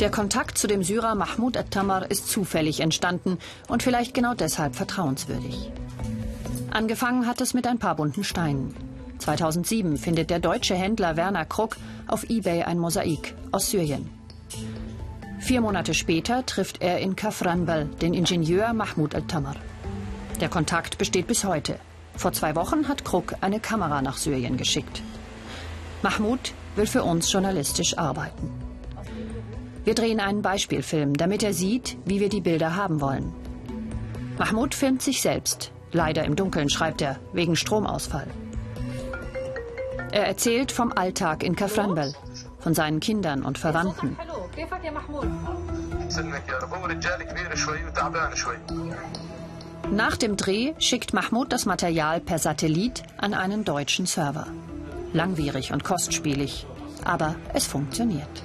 Der Kontakt zu dem Syrer Mahmoud at-Tamar ist zufällig entstanden und vielleicht genau deshalb vertrauenswürdig. Angefangen hat es mit ein paar bunten Steinen. 2007 findet der deutsche Händler Werner Kruck auf eBay ein Mosaik aus Syrien. Vier Monate später trifft er in Kafranbal den Ingenieur Mahmoud al-Tamar. Der Kontakt besteht bis heute. Vor zwei Wochen hat Kruck eine Kamera nach Syrien geschickt. Mahmoud will für uns journalistisch arbeiten. Wir drehen einen Beispielfilm, damit er sieht, wie wir die Bilder haben wollen. Mahmoud filmt sich selbst. Leider im Dunkeln, schreibt er, wegen Stromausfall. Er erzählt vom Alltag in Kafranbel, von seinen Kindern und Verwandten. Nach dem Dreh schickt Mahmoud das Material per Satellit an einen deutschen Server. Langwierig und kostspielig, aber es funktioniert.